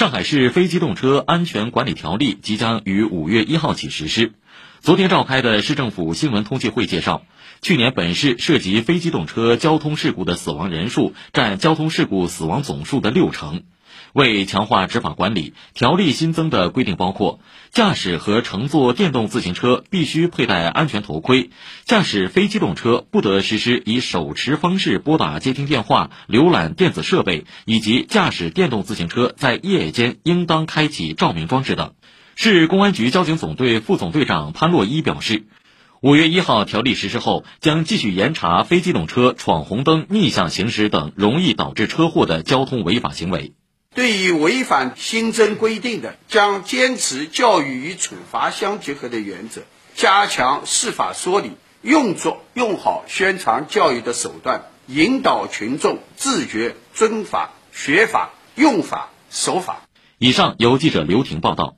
上海市非机动车安全管理条例即将于五月一号起实施。昨天召开的市政府新闻通气会介绍，去年本市涉及非机动车交通事故的死亡人数占交通事故死亡总数的六成。为强化执法管理，条例新增的规定包括：驾驶和乘坐电动自行车必须佩戴安全头盔；驾驶非机动车不得实施以手持方式拨打接听电话、浏览电子设备，以及驾驶电动自行车在夜间应当开启照明装置等。市公安局交警总队副总队长潘洛伊表示，五月一号条例实施后，将继续严查非机动车闯红灯、逆向行驶等容易导致车祸的交通违法行为。对于违反新增规定的，将坚持教育与处罚相结合的原则，加强司法说理，用作用好宣传教育的手段，引导群众自觉遵法、学法、用法、守法。以上由记者刘婷报道。